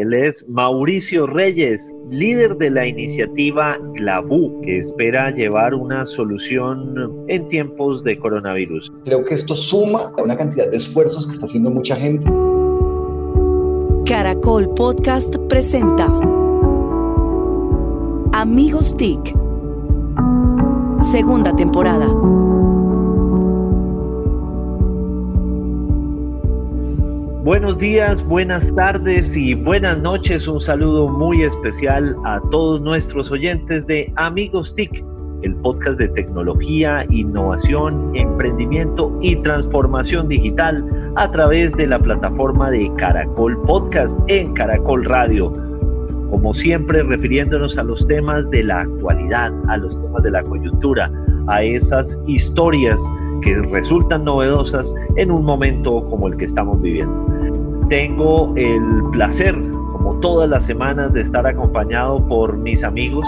Él es Mauricio Reyes, líder de la iniciativa GLABU, que espera llevar una solución en tiempos de coronavirus. Creo que esto suma a una cantidad de esfuerzos que está haciendo mucha gente. Caracol Podcast presenta Amigos TIC, segunda temporada. Buenos días, buenas tardes y buenas noches. Un saludo muy especial a todos nuestros oyentes de Amigos TIC, el podcast de tecnología, innovación, emprendimiento y transformación digital a través de la plataforma de Caracol Podcast en Caracol Radio. Como siempre, refiriéndonos a los temas de la actualidad, a los temas de la coyuntura, a esas historias que resultan novedosas en un momento como el que estamos viviendo. Tengo el placer, como todas las semanas, de estar acompañado por mis amigos.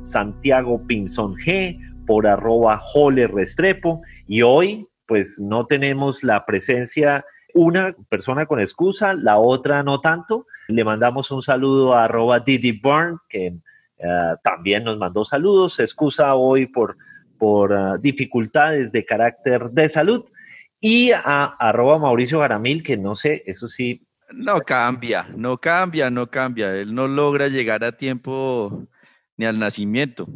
Santiago Pinzón G por arroba Jole Restrepo y hoy pues no tenemos la presencia una persona con excusa, la otra no tanto. Le mandamos un saludo a arroba Didi Burn, que eh, también nos mandó saludos. Se excusa hoy por, por eh, dificultades de carácter de salud. Y a arroba Mauricio Garamil, que no sé, eso sí. No cambia, no cambia, no cambia. Él no logra llegar a tiempo ni al nacimiento.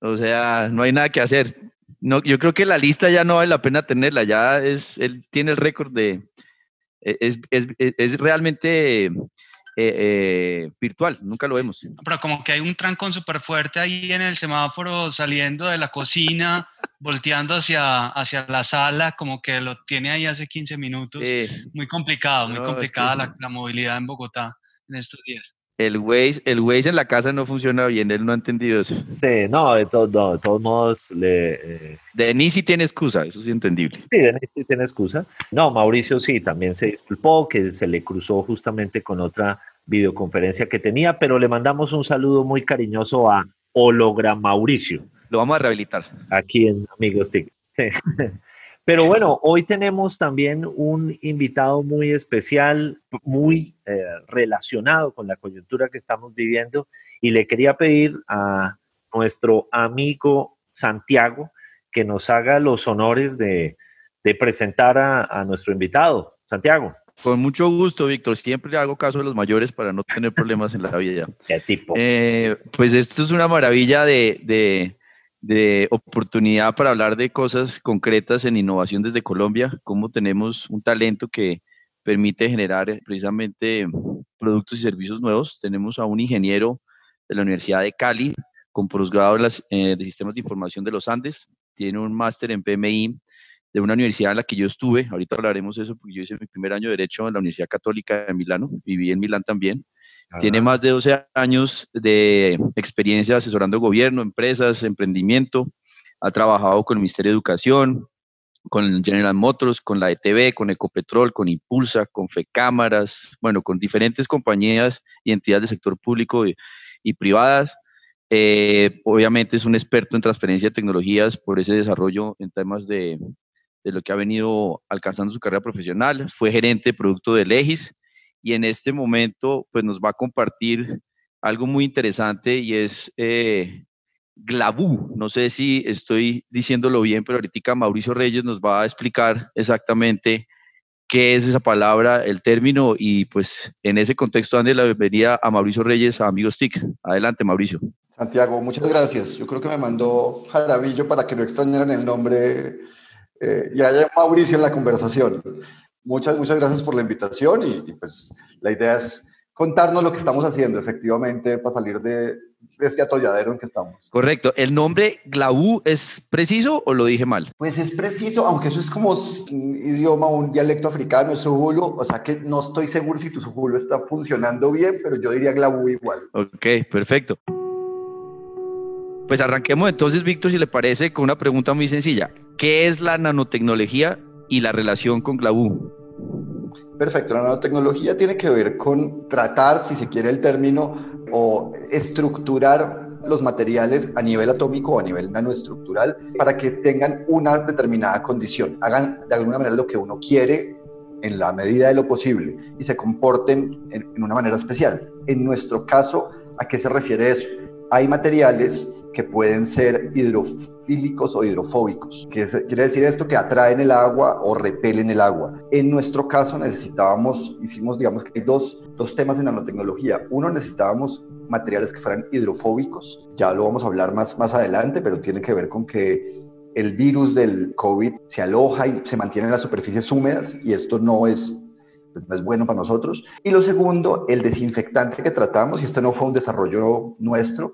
O sea, no hay nada que hacer. No, yo creo que la lista ya no vale la pena tenerla, ya es, él tiene el récord de, e, es, es, es realmente eh, eh, virtual, nunca lo vemos. Pero como que hay un trancón súper fuerte ahí en el semáforo saliendo de la cocina, volteando hacia, hacia la sala, como que lo tiene ahí hace 15 minutos. Muy complicado, muy complicada la, la movilidad en Bogotá en estos días. El Waze, el Waze en la casa no funciona bien, él no ha entendido eso. Sí, no, de, de todos modos le... Eh... Denis sí tiene excusa, eso es entendible. Sí, Denis sí tiene excusa. No, Mauricio sí, también se disculpó, que se le cruzó justamente con otra videoconferencia que tenía, pero le mandamos un saludo muy cariñoso a Hologram Mauricio. Lo vamos a rehabilitar. Aquí en Amigos TIC. Pero bueno, hoy tenemos también un invitado muy especial, muy eh, relacionado con la coyuntura que estamos viviendo y le quería pedir a nuestro amigo Santiago que nos haga los honores de, de presentar a, a, nuestro invitado. Santiago. Con mucho gusto, Víctor. Siempre hago caso de los mayores para no tener problemas en la vida. ¿Qué tipo? Eh, pues esto es una maravilla de, de de oportunidad para hablar de cosas concretas en innovación desde Colombia, cómo tenemos un talento que permite generar eh, precisamente productos y servicios nuevos. Tenemos a un ingeniero de la Universidad de Cali con posgrado eh, de Sistemas de Información de los Andes, tiene un máster en PMI de una universidad en la que yo estuve, ahorita hablaremos de eso porque yo hice mi primer año de Derecho en la Universidad Católica de Milano, viví en Milán también, tiene más de 12 años de experiencia asesorando gobierno, empresas, emprendimiento. Ha trabajado con el Ministerio de Educación, con General Motors, con la ETV, con Ecopetrol, con Impulsa, con FECámaras, bueno, con diferentes compañías y entidades del sector público y, privadas. Eh, obviamente es un experto en transferencia de tecnologías por ese desarrollo en temas de, de, lo que ha venido alcanzando su carrera profesional. Fue gerente de producto de Legis y en este momento pues nos va a compartir algo muy interesante y es eh, Glabú. No sé si estoy diciéndolo bien, pero ahorita Mauricio Reyes nos va a explicar exactamente qué es esa palabra, el término y pues en ese contexto ande la bienvenida a Mauricio Reyes, a Amigos TIC. Adelante, Mauricio. Santiago, muchas gracias. Yo creo que me mandó Jarabillo para que no extrañaran el nombre eh, y haya Mauricio en la conversación. Muchas, muchas gracias por la invitación y, pues la idea es contarnos lo que estamos haciendo efectivamente para salir de, este atolladero en que estamos. Correcto. ¿El nombre Glaú es preciso o lo dije mal? Pues es preciso, aunque eso es como un idioma, un dialecto africano, Suhulu, o sea que no estoy seguro si tu Suhulu está funcionando bien, pero yo diría Glaú igual. Ok, perfecto. Pues arranquemos entonces, Víctor, si le parece, con una pregunta muy sencilla. ¿Qué es la nanotecnología y la relación con Glabú? Perfecto, la nanotecnología tiene que ver con tratar, si se quiere el término, o estructurar los materiales a nivel atómico o a nivel nanoestructural para que tengan una determinada condición, hagan de alguna manera lo que uno quiere en la medida de lo posible y se comporten en, en una manera especial. En nuestro caso, ¿a qué se refiere eso? Hay materiales que pueden ser hidrofílicos o hidrofóbicos. Quiere decir esto que atraen el agua o repelen el agua. En nuestro caso necesitábamos, hicimos, digamos que hay dos, dos temas en nanotecnología. Uno, necesitábamos materiales que fueran hidrofóbicos. Ya lo vamos a hablar más, más adelante, pero tiene que ver con que el virus del COVID se aloja y se mantiene en las superficies húmedas y esto no es pues, no es bueno para nosotros. Y lo segundo, el desinfectante que tratamos, y este no fue un desarrollo nuestro,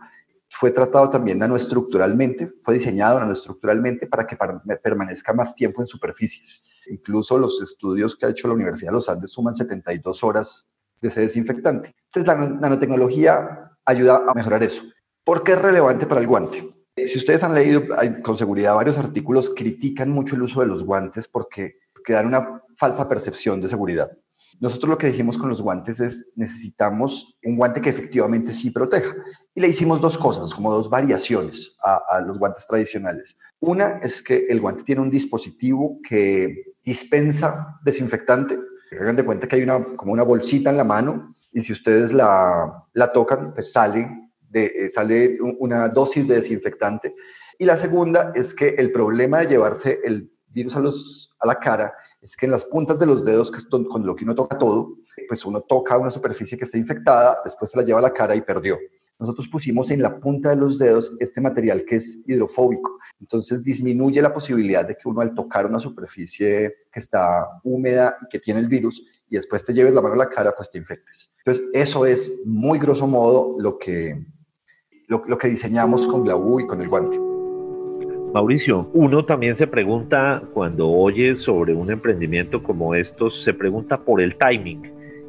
fue tratado también nanoestructuralmente, fue diseñado nanoestructuralmente para que permanezca más tiempo en superficies. Incluso los estudios que ha hecho la Universidad de los Andes suman 72 horas de ese desinfectante. Entonces la nanotecnología ayuda a mejorar eso. ¿Por qué es relevante para el guante? Si ustedes han leído con seguridad varios artículos, critican mucho el uso de los guantes porque, dan una falsa percepción de seguridad. Nosotros lo que dijimos con los guantes es necesitamos un guante que efectivamente sí proteja. Y le hicimos dos cosas, como dos variaciones a, los guantes tradicionales. Una es que el guante tiene un dispositivo que dispensa desinfectante. Hagan de cuenta que hay una, como una bolsita en la mano y si ustedes la, la tocan, pues sale, eh, sale una dosis de desinfectante. Y la segunda es que el problema de llevarse el virus a, los, a la cara es que en las puntas de los dedos, que es con lo que uno toca todo, pues uno toca una superficie que está infectada, después se la lleva a la cara y perdió. Nosotros pusimos en la punta de los dedos este material que es hidrofóbico, entonces disminuye la posibilidad de que uno al tocar una superficie que está húmeda y que tiene el virus y después te lleves la mano a la cara, pues te infectes. Entonces eso es muy grosso modo lo que, lo, que diseñamos con Glavu y con el guante. Mauricio, uno también se pregunta cuando oye sobre un emprendimiento como estos, se pregunta por el timing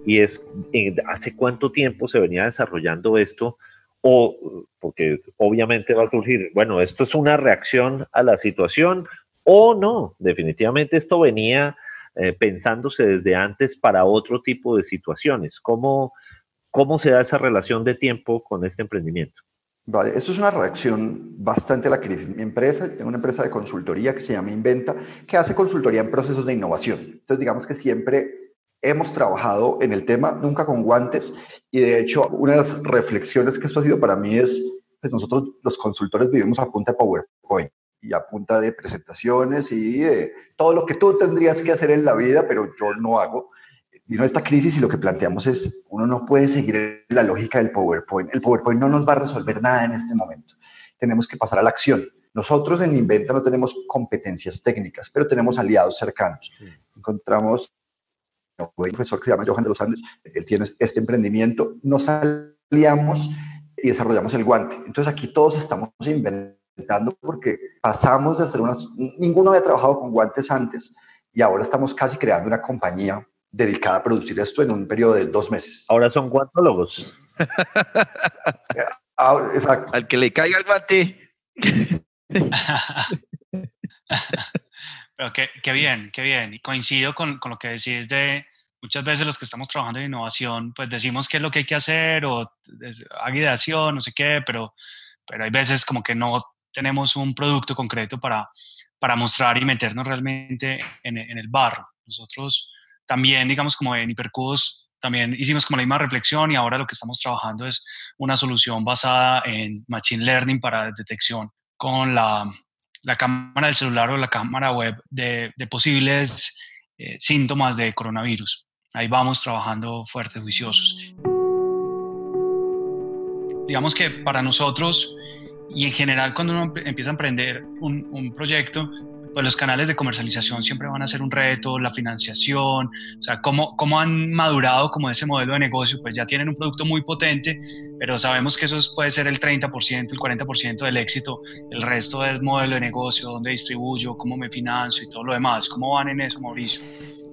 y es eh, hace cuánto tiempo se venía desarrollando esto o porque obviamente va a surgir, bueno, esto es una reacción a la situación o no, definitivamente esto venía eh, pensándose desde antes para otro tipo de situaciones. ¿Cómo, ¿Cómo se da esa relación de tiempo con este emprendimiento? Vale, esto es una reacción bastante a la crisis. Mi empresa, tengo una empresa de consultoría que se llama Inventa, que hace consultoría en procesos de innovación. Entonces, digamos que siempre hemos trabajado en el tema, nunca con guantes, y de hecho, una de las reflexiones que esto ha sido para mí es, pues nosotros los consultores vivimos a punta de PowerPoint y a punta de presentaciones y de todo lo que tú tendrías que hacer en la vida, pero yo no hago vino esta crisis y lo que planteamos es, uno no puede seguir la lógica del PowerPoint. El PowerPoint no nos va a resolver nada en este momento. Tenemos que pasar a la acción. Nosotros en Inventa no tenemos competencias técnicas, pero tenemos aliados cercanos. Encontramos un profesor que se llama Johan de los Andes, él tiene este emprendimiento, nos aliamos y desarrollamos el guante. Entonces aquí todos estamos inventando porque pasamos de hacer unas, ninguno había trabajado con guantes antes y ahora estamos casi creando una compañía dedicada a producir esto en un periodo de dos meses. Ahora son guantólogos. exacto. Al que le caiga el bate. Pero qué, bien, qué bien. Y coincido con, con, lo que decís de muchas veces los que estamos trabajando en innovación, pues decimos qué es lo que hay que hacer o haga ideación, no sé qué, pero, pero hay veces como que no tenemos un producto concreto para, para mostrar y meternos realmente en, en el barro. Nosotros también, digamos, como en Hipercubos, también hicimos como la misma reflexión y ahora lo que estamos trabajando es una solución basada en Machine Learning para detección con la, la cámara del celular o la cámara web de, de posibles eh, síntomas de coronavirus. Ahí vamos trabajando fuertes, juiciosos. Digamos que para nosotros y en general cuando uno empieza a emprender un, un proyecto, pues los canales de comercialización siempre van a ser un reto, la financiación, o sea, cómo, cómo han madurado como ese modelo de negocio, pues ya tienen un producto muy potente, pero sabemos que eso puede ser el 30%, el 40% del éxito, el resto del modelo de negocio, dónde distribuyo, cómo me financio y todo lo demás. ¿Cómo van en eso, Mauricio?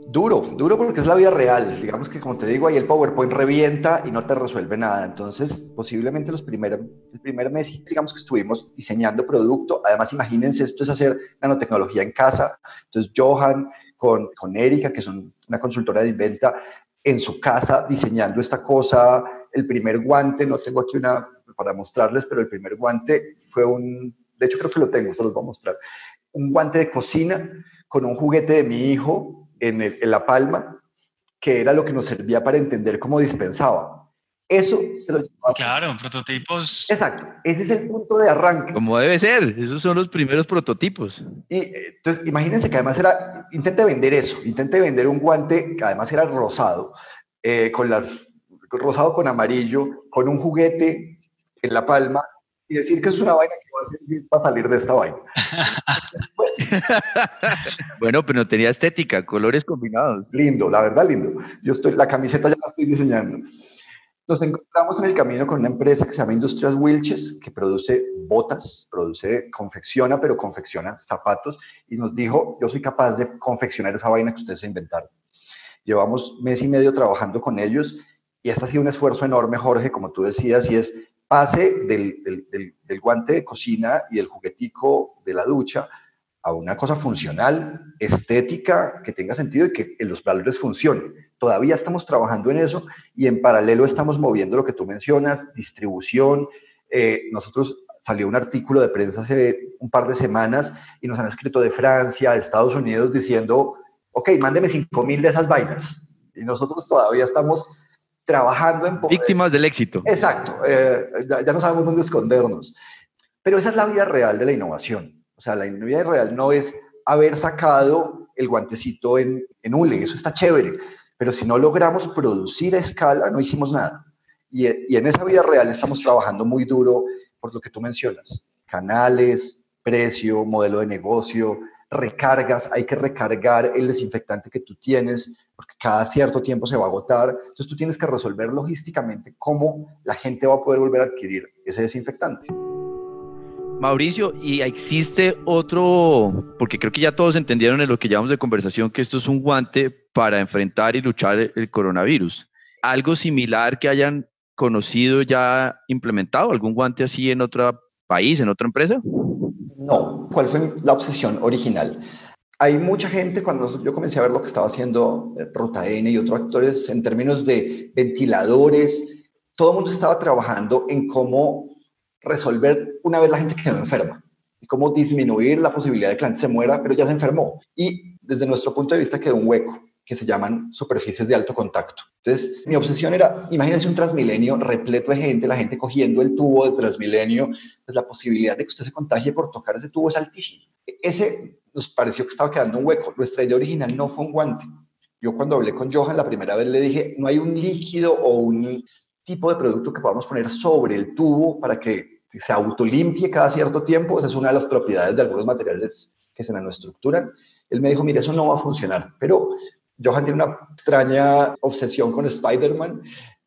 Duro, duro porque es la vida real. Digamos que, como te digo, ahí el PowerPoint revienta y no te resuelve nada. Entonces, posiblemente los primeros, el primer mes, digamos que estuvimos diseñando producto. Además, imagínense, esto es hacer nanotecnología en casa. Entonces, Johan con, con Erika, que son una consultora de inventa, en su casa diseñando esta cosa, el primer guante, no tengo aquí una para mostrarles, pero el primer guante fue un, de hecho creo que lo tengo, se los voy a mostrar, un guante de cocina con un juguete de mi hijo en, en la palma, que era lo que nos servía para entender cómo dispensaba. Eso se lo Claro, prototipos. Exacto, ese es el punto de arranque. Como debe ser, esos son los primeros prototipos. Y entonces, imagínense que además era, intente vender eso, intente vender un guante que además era rosado, eh, con las, rosado con amarillo, con un juguete en la palma, y decir que es una vaina que va a salir de esta vaina. bueno, pero no tenía estética, colores combinados. Lindo, la verdad, lindo. Yo estoy, la camiseta ya la estoy diseñando. Nos encontramos en el camino con una empresa que se llama Industrias Wilches, que produce botas, produce, confecciona, pero confecciona zapatos, y nos dijo, yo soy capaz de confeccionar esa vaina que ustedes se inventaron. Llevamos mes y medio trabajando con ellos, y este ha sido un esfuerzo enorme, Jorge, como tú decías, y es pase del, del, del guante de cocina y del juguetico de la ducha a una cosa funcional, estética, que tenga sentido y que en los valores funcionen. Todavía estamos trabajando en eso y en paralelo estamos moviendo lo que tú mencionas, distribución. Eh, nosotros salió un artículo de prensa hace un par de semanas y nos han escrito de Francia, de Estados Unidos, diciendo, ok, mándeme 5 mil de esas vainas. Y nosotros todavía estamos trabajando en... Víctimas del éxito. Exacto, eh, ya, ya no sabemos dónde escondernos. Pero esa es la vida real de la innovación o sea, la vida real no es haber sacado el guantecito en, en hule, eso está chévere, pero si no logramos producir a escala, no hicimos nada. Y, y en esa vida real estamos trabajando muy duro por lo que tú mencionas, canales, precio, modelo de negocio, recargas, hay que recargar el desinfectante que tú tienes, porque cada cierto tiempo se va a agotar. Entonces tú tienes que resolver logísticamente cómo la gente va a poder volver a adquirir ese desinfectante. Mauricio, y existe otro, porque creo que ya todos entendieron en lo que llamamos de conversación que esto es un guante para enfrentar y luchar el coronavirus. ¿Algo similar que hayan conocido ya implementado? ¿Algún guante así en otro país, en otra empresa? No. ¿Cuál fue la obsesión original? Hay mucha gente, cuando yo comencé a ver lo que estaba haciendo eh, Ruta N y otros actores en términos de ventiladores, todo el mundo estaba trabajando en cómo resolver una vez la gente quedó enferma y cómo disminuir la posibilidad de que la gente se muera, pero ya se enfermó. Y desde nuestro punto de vista quedó un hueco que se llaman superficies de alto contacto. Entonces, mi obsesión era, imagínense un transmilenio repleto de gente, la gente cogiendo el tubo de transmilenio, pues la posibilidad de que usted se contagie por tocar ese tubo es altísima. Ese nos pareció que estaba quedando un hueco. Nuestra idea original no fue un guante. Yo cuando hablé con Johan la primera vez le dije, no hay un líquido o un tipo de producto que podamos poner sobre el tubo para que se autolimpie cada cierto tiempo. Esa es una de las propiedades de algunos materiales que se nanoestructuran. Él me dijo, mire, eso no va a funcionar. Pero Johan tiene una extraña obsesión con Spider-Man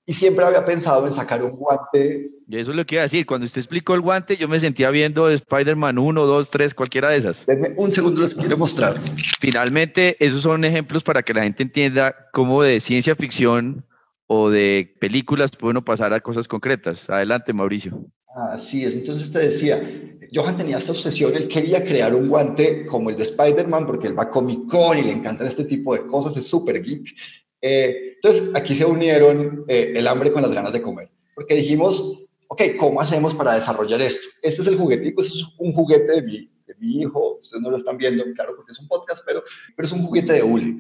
y siempre había pensado en sacar un guante. Y eso es lo que iba a decir. Cuando usted explicó el guante, yo me sentía viendo Spider-Man 1, 2, 3, cualquiera de esas. Denme un segundo, les quiero mostrar. Finalmente, esos son ejemplos para que la gente entienda cómo de ciencia ficción o de películas puede uno pasar a cosas concretas. Adelante, Mauricio. Así es, entonces te decía, Johan tenía esta obsesión, él quería crear un guante como el de Spider-Man porque él va a Comic y le encantan este tipo de cosas, es súper geek. Eh, entonces aquí se unieron eh, el hambre con las ganas de comer, porque dijimos, ok, ¿cómo hacemos para desarrollar esto? Este es el juguetico, este es un juguete de mi, de mi hijo, ustedes no lo están viendo, claro, porque es un podcast, pero, pero es un juguete de hule.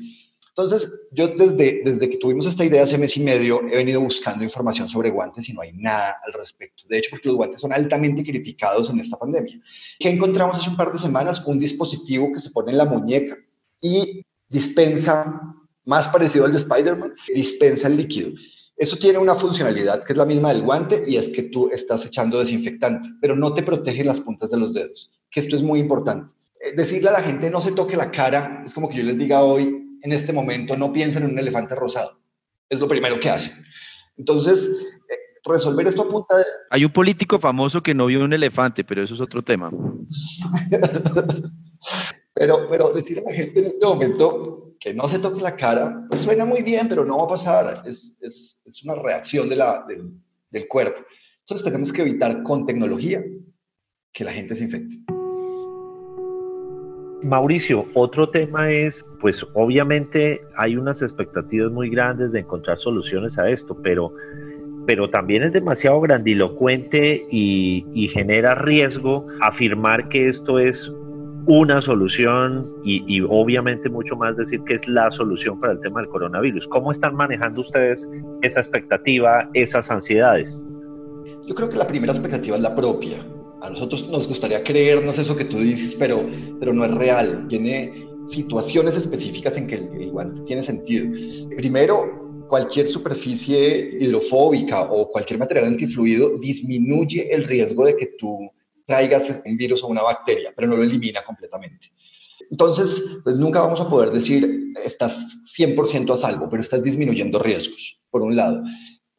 Entonces, yo desde, que tuvimos esta idea hace mes y medio, he venido buscando información sobre guantes y no hay nada al respecto. De hecho, porque los guantes son altamente criticados en esta pandemia. ¿Qué encontramos hace un par de semanas? Un dispositivo que se pone en la muñeca y dispensa, más parecido al de Spider-Man, dispensa el líquido. Eso tiene una funcionalidad que es la misma del guante y es que tú estás echando desinfectante, pero no te protege las puntas de los dedos, que esto es muy importante. Eh, decirle a la gente no se toque la cara es como que yo les diga hoy en este momento no piensan en un elefante rosado. Es lo primero que hacen. Entonces, eh, resolver esto a punta de... Hay un político famoso que no vio un elefante, pero eso es otro tema. pero, pero decir a la gente en este momento que no se toque la cara, pues suena muy bien, pero no va a pasar. Es, es, es una reacción de la, del cuerpo. Entonces tenemos que evitar con tecnología que la gente se infecte. Mauricio, otro tema es, pues obviamente hay unas expectativas muy grandes de encontrar soluciones a esto, pero pero también es demasiado grandilocuente y, y genera riesgo afirmar que esto es una solución y, obviamente mucho más decir que es la solución para el tema del coronavirus. ¿Cómo están manejando ustedes esa expectativa, esas ansiedades? Yo creo que la primera expectativa es la propia. A nosotros nos gustaría creernos eso que tú dices, pero, pero no es real. Tiene situaciones específicas en que el, guante tiene sentido. Primero, cualquier superficie hidrofóbica o cualquier material antifluido disminuye el riesgo de que tú traigas un virus o una bacteria, pero no lo elimina completamente. Entonces, pues nunca vamos a poder decir estás 100% a salvo, pero estás disminuyendo riesgos, por un lado.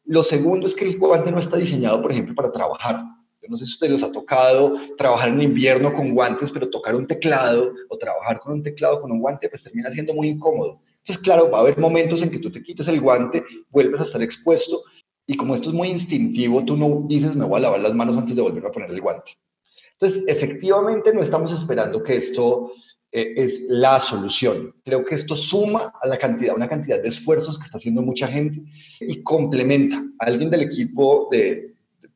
Lo segundo es que el guante no está diseñado, por ejemplo, para trabajar. Yo no sé si a ustedes les ha tocado trabajar en invierno con guantes, pero tocar un teclado o trabajar con un teclado con un guante, pues termina siendo muy incómodo. Entonces, claro, va a haber momentos en que tú te quites el guante, vuelves a estar expuesto y como esto es muy instintivo, tú no dices me voy a lavar las manos antes de volver a poner el guante. Entonces, efectivamente, no estamos esperando que esto eh, es la solución. Creo que esto suma a la cantidad, una cantidad de esfuerzos que está haciendo mucha gente y complementa. Alguien del equipo, de,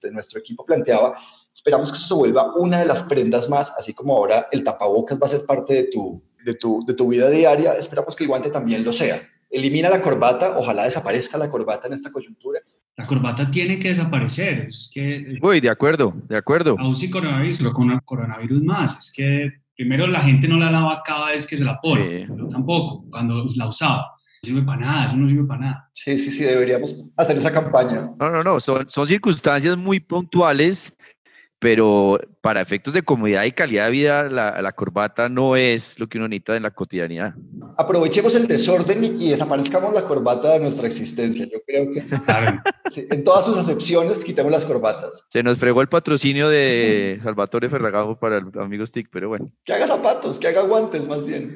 de nuestro equipo planteaba, esperamos que esto se vuelva una de las prendas más, así como ahora el tapabocas va a ser parte de tu, de tu, de tu vida diaria, esperamos que el guante también lo sea. Elimina la corbata, ojalá desaparezca la corbata en esta coyuntura la corbata tiene que desaparecer. Es que, Uy, de acuerdo, de acuerdo. Aún sin coronavirus, pero con coronavirus más. Es que primero la gente no la lava cada vez que se la pone, sí. tampoco cuando la usaba. No sirve para nada, eso no sirve para nada. Sí, sí, sí, deberíamos hacer esa campaña. No, no, no, son, son circunstancias muy puntuales pero para efectos de comodidad y calidad de vida, la, corbata no es lo que uno necesita en la cotidianidad. Aprovechemos el desorden y, desaparezcamos la corbata de nuestra existencia. Yo creo que en todas sus acepciones quitemos las corbatas. Se nos fregó el patrocinio de Salvatore Ferragamo para el amigo Stick, pero bueno. Que haga zapatos, que haga guantes más bien.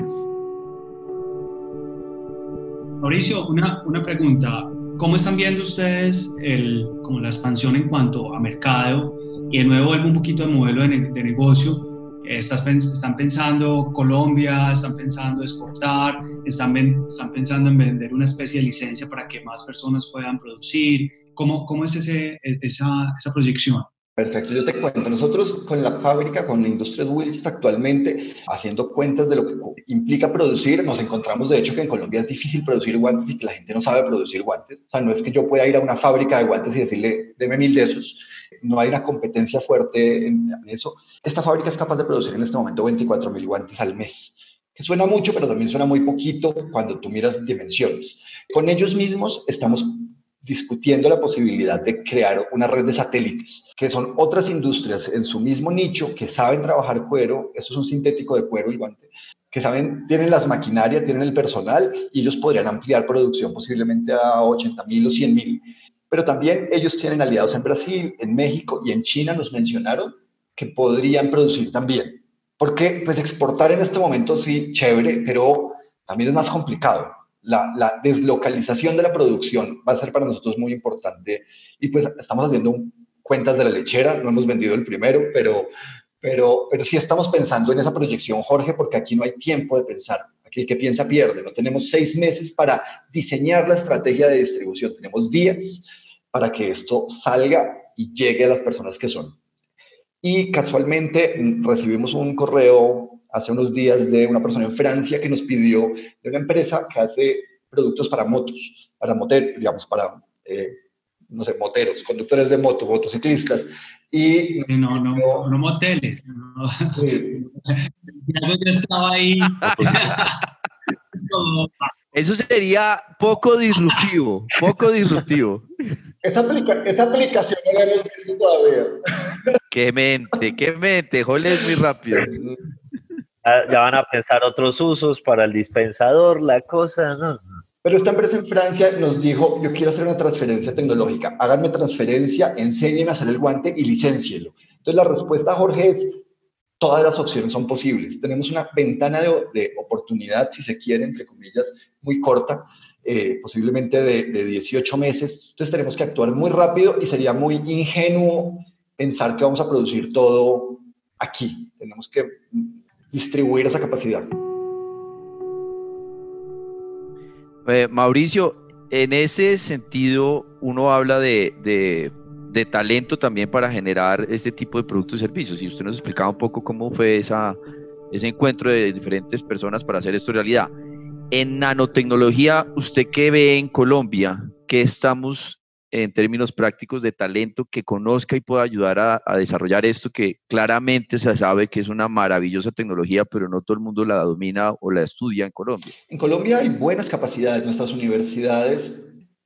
Mauricio, una, una pregunta. ¿Cómo están viendo ustedes el, como la expansión en cuanto a mercado? Y de nuevo vuelvo un poquito al modelo de, negocio. están pensando Colombia, están pensando exportar, están, están pensando en vender una especie de licencia para que más personas puedan producir. ¿Cómo, cómo es ese, esa, esa proyección? Perfecto, yo te cuento. Nosotros con la fábrica, con Industrias Wilches, actualmente haciendo cuentas de lo que implica producir, nos encontramos de hecho que en Colombia es difícil producir guantes y que la gente no sabe producir guantes. O sea, no es que yo pueda ir a una fábrica de guantes y decirle, deme mil de esos no hay una competencia fuerte en, eso. Esta fábrica es capaz de producir en este momento 24 mil guantes al mes, que suena mucho, pero también suena muy poquito cuando tú miras dimensiones. Con ellos mismos estamos discutiendo la posibilidad de crear una red de satélites, que son otras industrias en su mismo nicho que saben trabajar cuero, eso es un sintético de cuero y guante, que saben, tienen las maquinarias, tienen el personal y ellos podrían ampliar producción posiblemente a 80 mil o 100 mil pero también ellos tienen aliados en Brasil, en México y en China, nos mencionaron, que podrían producir también. Porque pues exportar en este momento sí, chévere, pero también es más complicado. La, deslocalización de la producción va a ser para nosotros muy importante y pues estamos haciendo cuentas de la lechera, no hemos vendido el primero, pero, pero, pero sí estamos pensando en esa proyección, Jorge, porque aquí no hay tiempo de pensar. Aquí el que piensa pierde. No tenemos seis meses para diseñar la estrategia de distribución. Tenemos días para que esto salga y llegue a las personas que son. Y casualmente mm, recibimos un correo hace unos días de una persona en Francia que nos pidió de una empresa que hace productos para motos, para moter, digamos, para, eh, no sé, moteros, conductores de moto, motociclistas. Y no, no, no, moteles. No. Sí. ya estaba ahí. Eso sería poco disruptivo, poco disruptivo. Esa, esa aplicación no la hemos visto todavía. Qué mente, qué mente, joles muy rápido. Ya, van a pensar otros usos para el dispensador, la cosa, ¿no? Pero esta empresa en Francia nos dijo, yo quiero hacer una transferencia tecnológica, háganme transferencia, enséñenme a hacer el guante y licencielo. Entonces la respuesta, Jorge, es todas las opciones son posibles. Tenemos una ventana de, de oportunidad, si se quiere, entre comillas, muy corta, eh, posiblemente de, de 18 meses. Entonces tenemos que actuar muy rápido y sería muy ingenuo pensar que vamos a producir todo aquí. Tenemos que distribuir esa capacidad. Eh, Mauricio, en ese sentido, uno habla de, de, talento también para generar este tipo de productos y servicios. Y usted nos explicaba un poco cómo fue esa, ese encuentro de diferentes personas para hacer esto realidad. En nanotecnología, ¿usted qué ve en Colombia? ¿Qué estamos en términos prácticos de talento que conozca y pueda ayudar a, desarrollar esto que claramente se sabe que es una maravillosa tecnología, pero no todo el mundo la domina o la estudia en Colombia. En Colombia hay buenas capacidades, nuestras universidades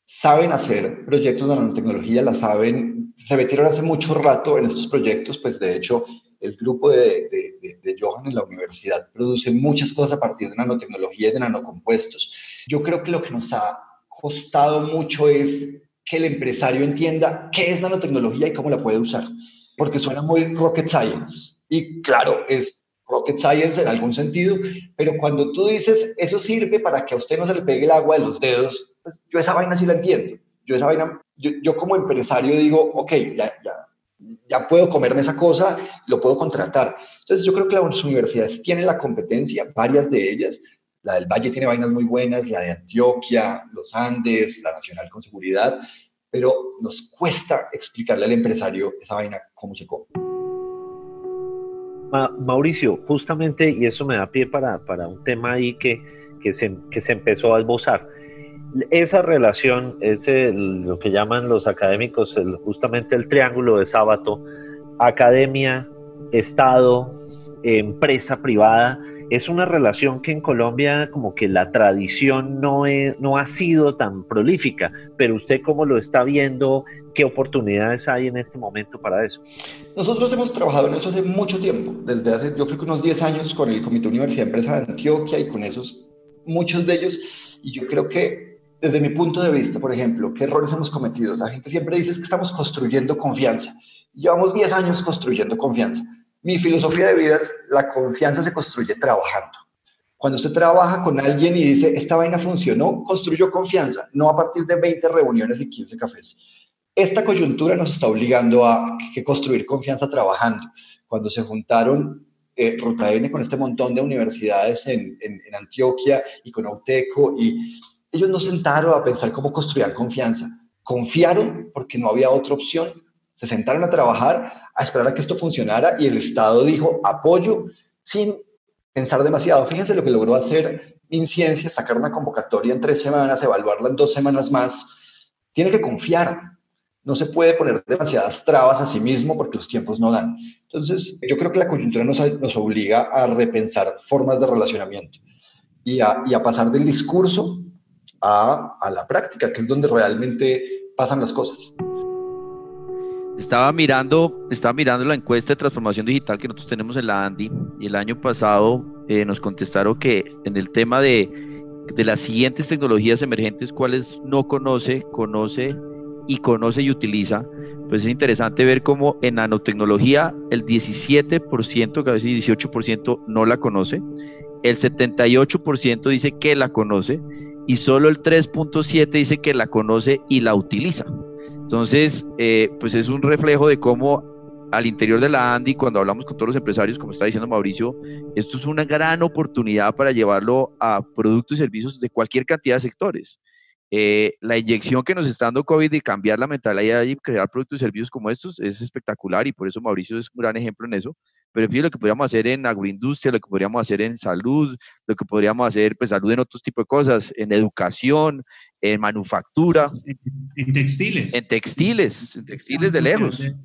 saben hacer proyectos de nanotecnología, la saben, se metieron hace mucho rato en estos proyectos, pues de hecho el grupo de, de, de, Johan en la universidad produce muchas cosas a partir de nanotecnología y de nanocompuestos. Yo creo que lo que nos ha costado mucho es que el empresario entienda qué es nanotecnología y cómo la puede usar, porque suena muy rocket science. Y claro, es rocket science en algún sentido, pero cuando tú dices, eso sirve para que a usted no se le pegue el agua de los dedos, pues yo esa vaina sí la entiendo. Yo esa vaina, yo, yo como empresario digo, ok, ya, ya, ya puedo comerme esa cosa, lo puedo contratar. Entonces yo creo que las universidades tienen la competencia, varias de ellas, la del Valle tiene vainas muy buenas, la de Antioquia, los Andes, la Nacional con Seguridad, pero nos cuesta explicarle al empresario esa vaina cómo se come. Mauricio, justamente, y eso me da pie para, para un tema ahí que, que, se, que se empezó a esbozar. Esa relación es lo que llaman los académicos justamente el triángulo de sábato, academia, Estado, empresa privada, es una relación que en Colombia como que la tradición no, ha sido tan prolífica, pero usted cómo lo está viendo, qué oportunidades hay en este momento para eso. Nosotros hemos trabajado en eso hace mucho tiempo, desde hace yo creo que unos 10 años con el Comité Universidad Empresa de Antioquia y con esos, muchos de ellos, y yo creo que desde mi punto de vista, por ejemplo, ¿qué errores hemos cometido? La gente siempre dice que estamos construyendo confianza. Llevamos 10 años construyendo confianza mi filosofía de vida es la confianza se construye trabajando. Cuando usted trabaja con alguien y dice, esta vaina funcionó, construyó confianza, no a partir de 20 reuniones y 15 cafés. Esta coyuntura nos está obligando a que construir confianza trabajando. Cuando se juntaron eh, Ruta N con este montón de universidades en, en, en Antioquia y con Auteco, y ellos no sentaron a pensar cómo construir confianza. Confiaron porque no había otra opción, se sentaron a trabajar a esperar a que esto funcionara y el Estado dijo apoyo sin pensar demasiado. Fíjense lo que logró hacer MinCiencia, sacar una convocatoria en tres semanas, evaluarla en dos semanas más. Tiene que confiar. No se puede poner demasiadas trabas a sí mismo porque los tiempos no dan. Entonces, yo creo que la coyuntura nos, obliga a repensar formas de relacionamiento y a, pasar del discurso a la práctica, que es donde realmente pasan las cosas. Estaba mirando, estaba mirando la encuesta de transformación digital que nosotros tenemos en la ANDI y el año pasado eh, nos contestaron que en el tema de, de las siguientes tecnologías emergentes, cuáles no conoce, conoce y conoce y utiliza, pues es interesante ver cómo en nanotecnología el 17%, casi 18% no la conoce, el 78% dice que la conoce y solo el 3.7% dice que la conoce y la utiliza. Entonces, eh, pues es un reflejo de cómo al interior de la ANDI, cuando hablamos con todos los empresarios, como está diciendo Mauricio, esto es una gran oportunidad para llevarlo a productos y servicios de cualquier cantidad de sectores. Eh, la inyección que nos está dando COVID de cambiar la mentalidad y crear productos y servicios como estos es espectacular y por eso Mauricio es un gran ejemplo en eso. Pero fíjate lo que podríamos hacer en agroindustria, lo que podríamos hacer en salud, lo que podríamos hacer, pues salud en otros tipos de cosas, en educación, en manufactura. En, textiles. En textiles, en textiles de lejos. De,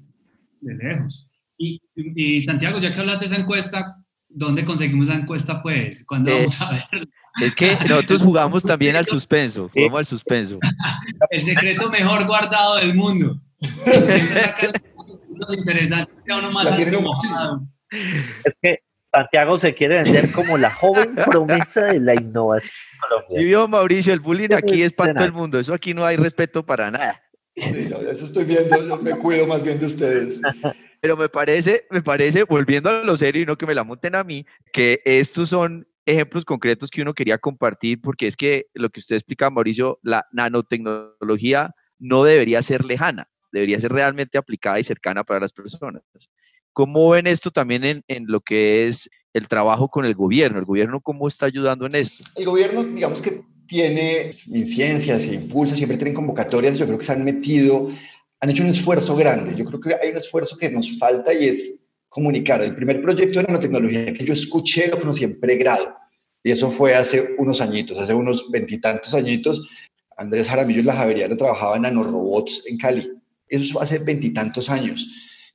lejos. Y, y, Santiago, ya que hablaste de esa encuesta, ¿dónde conseguimos esa encuesta, pues? ¿Cuándo eh, vamos a ver? Es que nosotros jugamos también al suspenso, jugamos al suspenso. El secreto mejor guardado del mundo. interesante, uno más Es que Santiago se quiere vender como la joven promesa de la innovación Y vio Mauricio, el bullying aquí es para todo el mundo, eso aquí no hay respeto para nada. eso estoy viendo, me cuido más bien de ustedes. Pero me parece, me parece, volviendo a lo serio y no que me la monten a mí, que estos son ejemplos concretos que uno quería compartir, porque es que lo que usted explica, Mauricio, la nanotecnología no debería ser lejana, debería ser realmente aplicada y cercana para las personas. ¿Cómo ven esto también en, en, lo que es el trabajo con el gobierno? ¿El gobierno cómo está ayudando en esto? El gobierno, digamos que tiene incidencias e impulsa, siempre tienen convocatorias, yo creo que se han metido, han hecho un esfuerzo grande. Yo creo que hay un esfuerzo que nos falta y es comunicar. El primer proyecto de nanotecnología que yo escuché lo conocí en pregrado. Y eso fue hace unos añitos, hace unos veintitantos añitos. Andrés Jaramillo en la Javeriana trabajaba en nanorobots en Cali. Eso fue hace veintitantos años.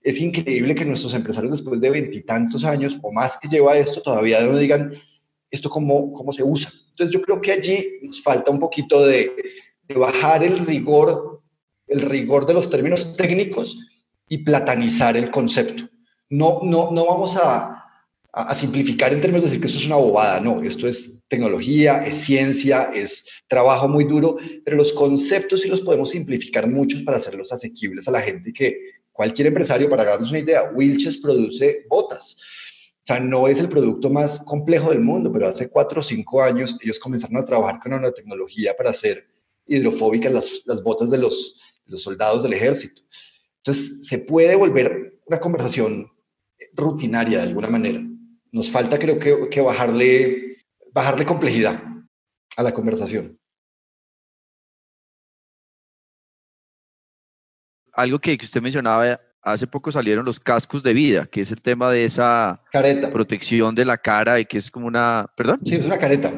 Es increíble que nuestros empresarios después de veintitantos años o más que lleva esto todavía no digan esto cómo, cómo se usa. Entonces yo creo que allí nos falta un poquito de, de bajar el rigor, el rigor de los términos técnicos y platanizar el concepto. No, no, no vamos a, a, simplificar en términos de decir que esto es una bobada, no, esto es tecnología, es ciencia, es trabajo muy duro, pero los conceptos sí los podemos simplificar muchos para hacerlos asequibles a la gente que cualquier empresario, para darnos una idea, Wilches produce botas. O sea, no es el producto más complejo del mundo, pero hace cuatro o cinco años ellos comenzaron a trabajar con una tecnología para hacer hidrofóbicas las, botas de los, los soldados del ejército. Entonces, se puede volver una conversación rutinaria de alguna manera. Nos falta, creo que, que bajarle, bajarle complejidad a la conversación. Algo que, usted mencionaba, hace poco salieron los cascos de vida, que es el tema de esa careta. protección de la cara y que es como una, ¿perdón? Sí, es una careta.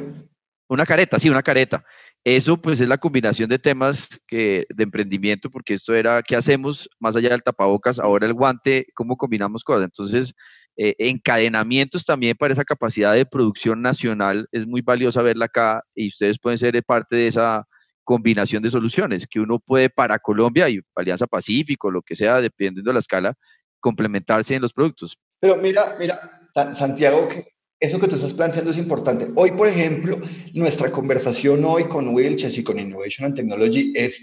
Una careta, sí, una careta. Eso pues es la combinación de temas que, de emprendimiento, porque esto era, ¿qué hacemos más allá del tapabocas? Ahora el guante, ¿cómo combinamos cosas? Entonces, eh, encadenamientos también para esa capacidad de producción nacional es muy valiosa verla acá y ustedes pueden ser parte de esa combinación de soluciones que uno puede para Colombia y Alianza Pacífico, lo que sea, dependiendo de la escala, complementarse en los productos. Pero mira, mira, Santiago, eso que tú estás planteando es importante. Hoy, por ejemplo, nuestra conversación hoy con Wilches y con Innovation and Technology es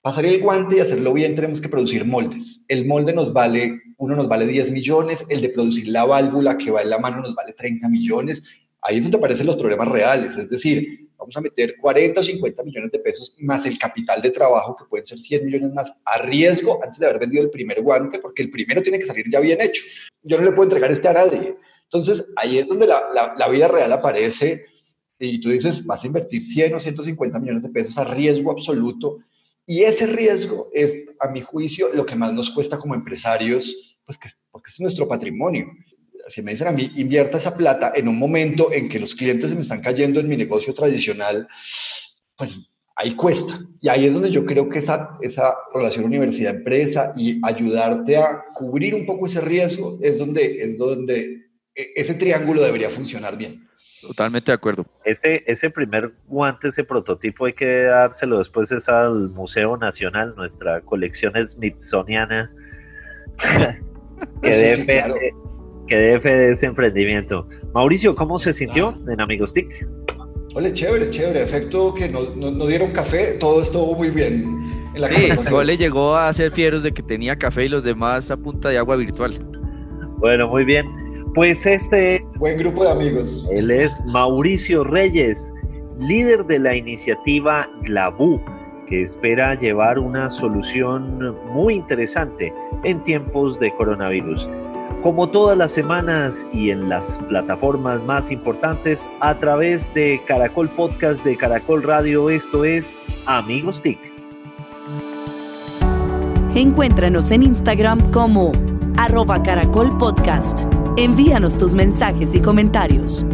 pasar el guante y hacerlo bien, tenemos que producir moldes. El molde nos vale, uno nos vale 10 millones, el de producir la válvula que va en la mano nos vale 30 millones. Ahí es donde aparecen los problemas reales, es decir, vamos a meter 40 o 50 millones de pesos más el capital de trabajo, que pueden ser 100 millones más, a riesgo antes de haber vendido el primer guante, porque el primero tiene que salir ya bien hecho. Yo no le puedo entregar este a nadie. Entonces, ahí es donde la, la, la vida real aparece y tú dices, vas a invertir 100 o 150 millones de pesos a riesgo absoluto y ese riesgo es, a mi juicio, lo que más nos cuesta como empresarios, pues que, porque es nuestro patrimonio. Si me dicen a mí, invierta esa plata en un momento en que los clientes se me están cayendo en mi negocio tradicional, pues ahí cuesta. Y ahí es donde yo creo que esa, esa relación universidad-empresa y ayudarte a cubrir un poco ese riesgo es donde, es donde e, ese triángulo debería funcionar bien. Totalmente de acuerdo. Ese, ese primer guante, ese prototipo, hay que dárselo después es al Museo Nacional, nuestra colección smithsoniana, que, dé fe, de ese emprendimiento. Mauricio, ¿cómo se sintió en Amigos TIC? Ole, chévere, chévere. Efecto que nos, dieron café, todo estuvo muy bien. En la sí, Ole llegó a ser fieros de que tenía café y los demás a punta de agua virtual. Bueno, muy bien. Pues este... Buen grupo de amigos. Él es Mauricio Reyes, líder de la iniciativa Glabú, que espera llevar una solución muy interesante en tiempos de coronavirus. Como todas las semanas y en las plataformas más importantes, a través de Caracol Podcast de Caracol Radio, esto es Amigos TIC. Encuéntranos en Instagram como arroba Caracol Podcast. Envíanos tus mensajes y comentarios.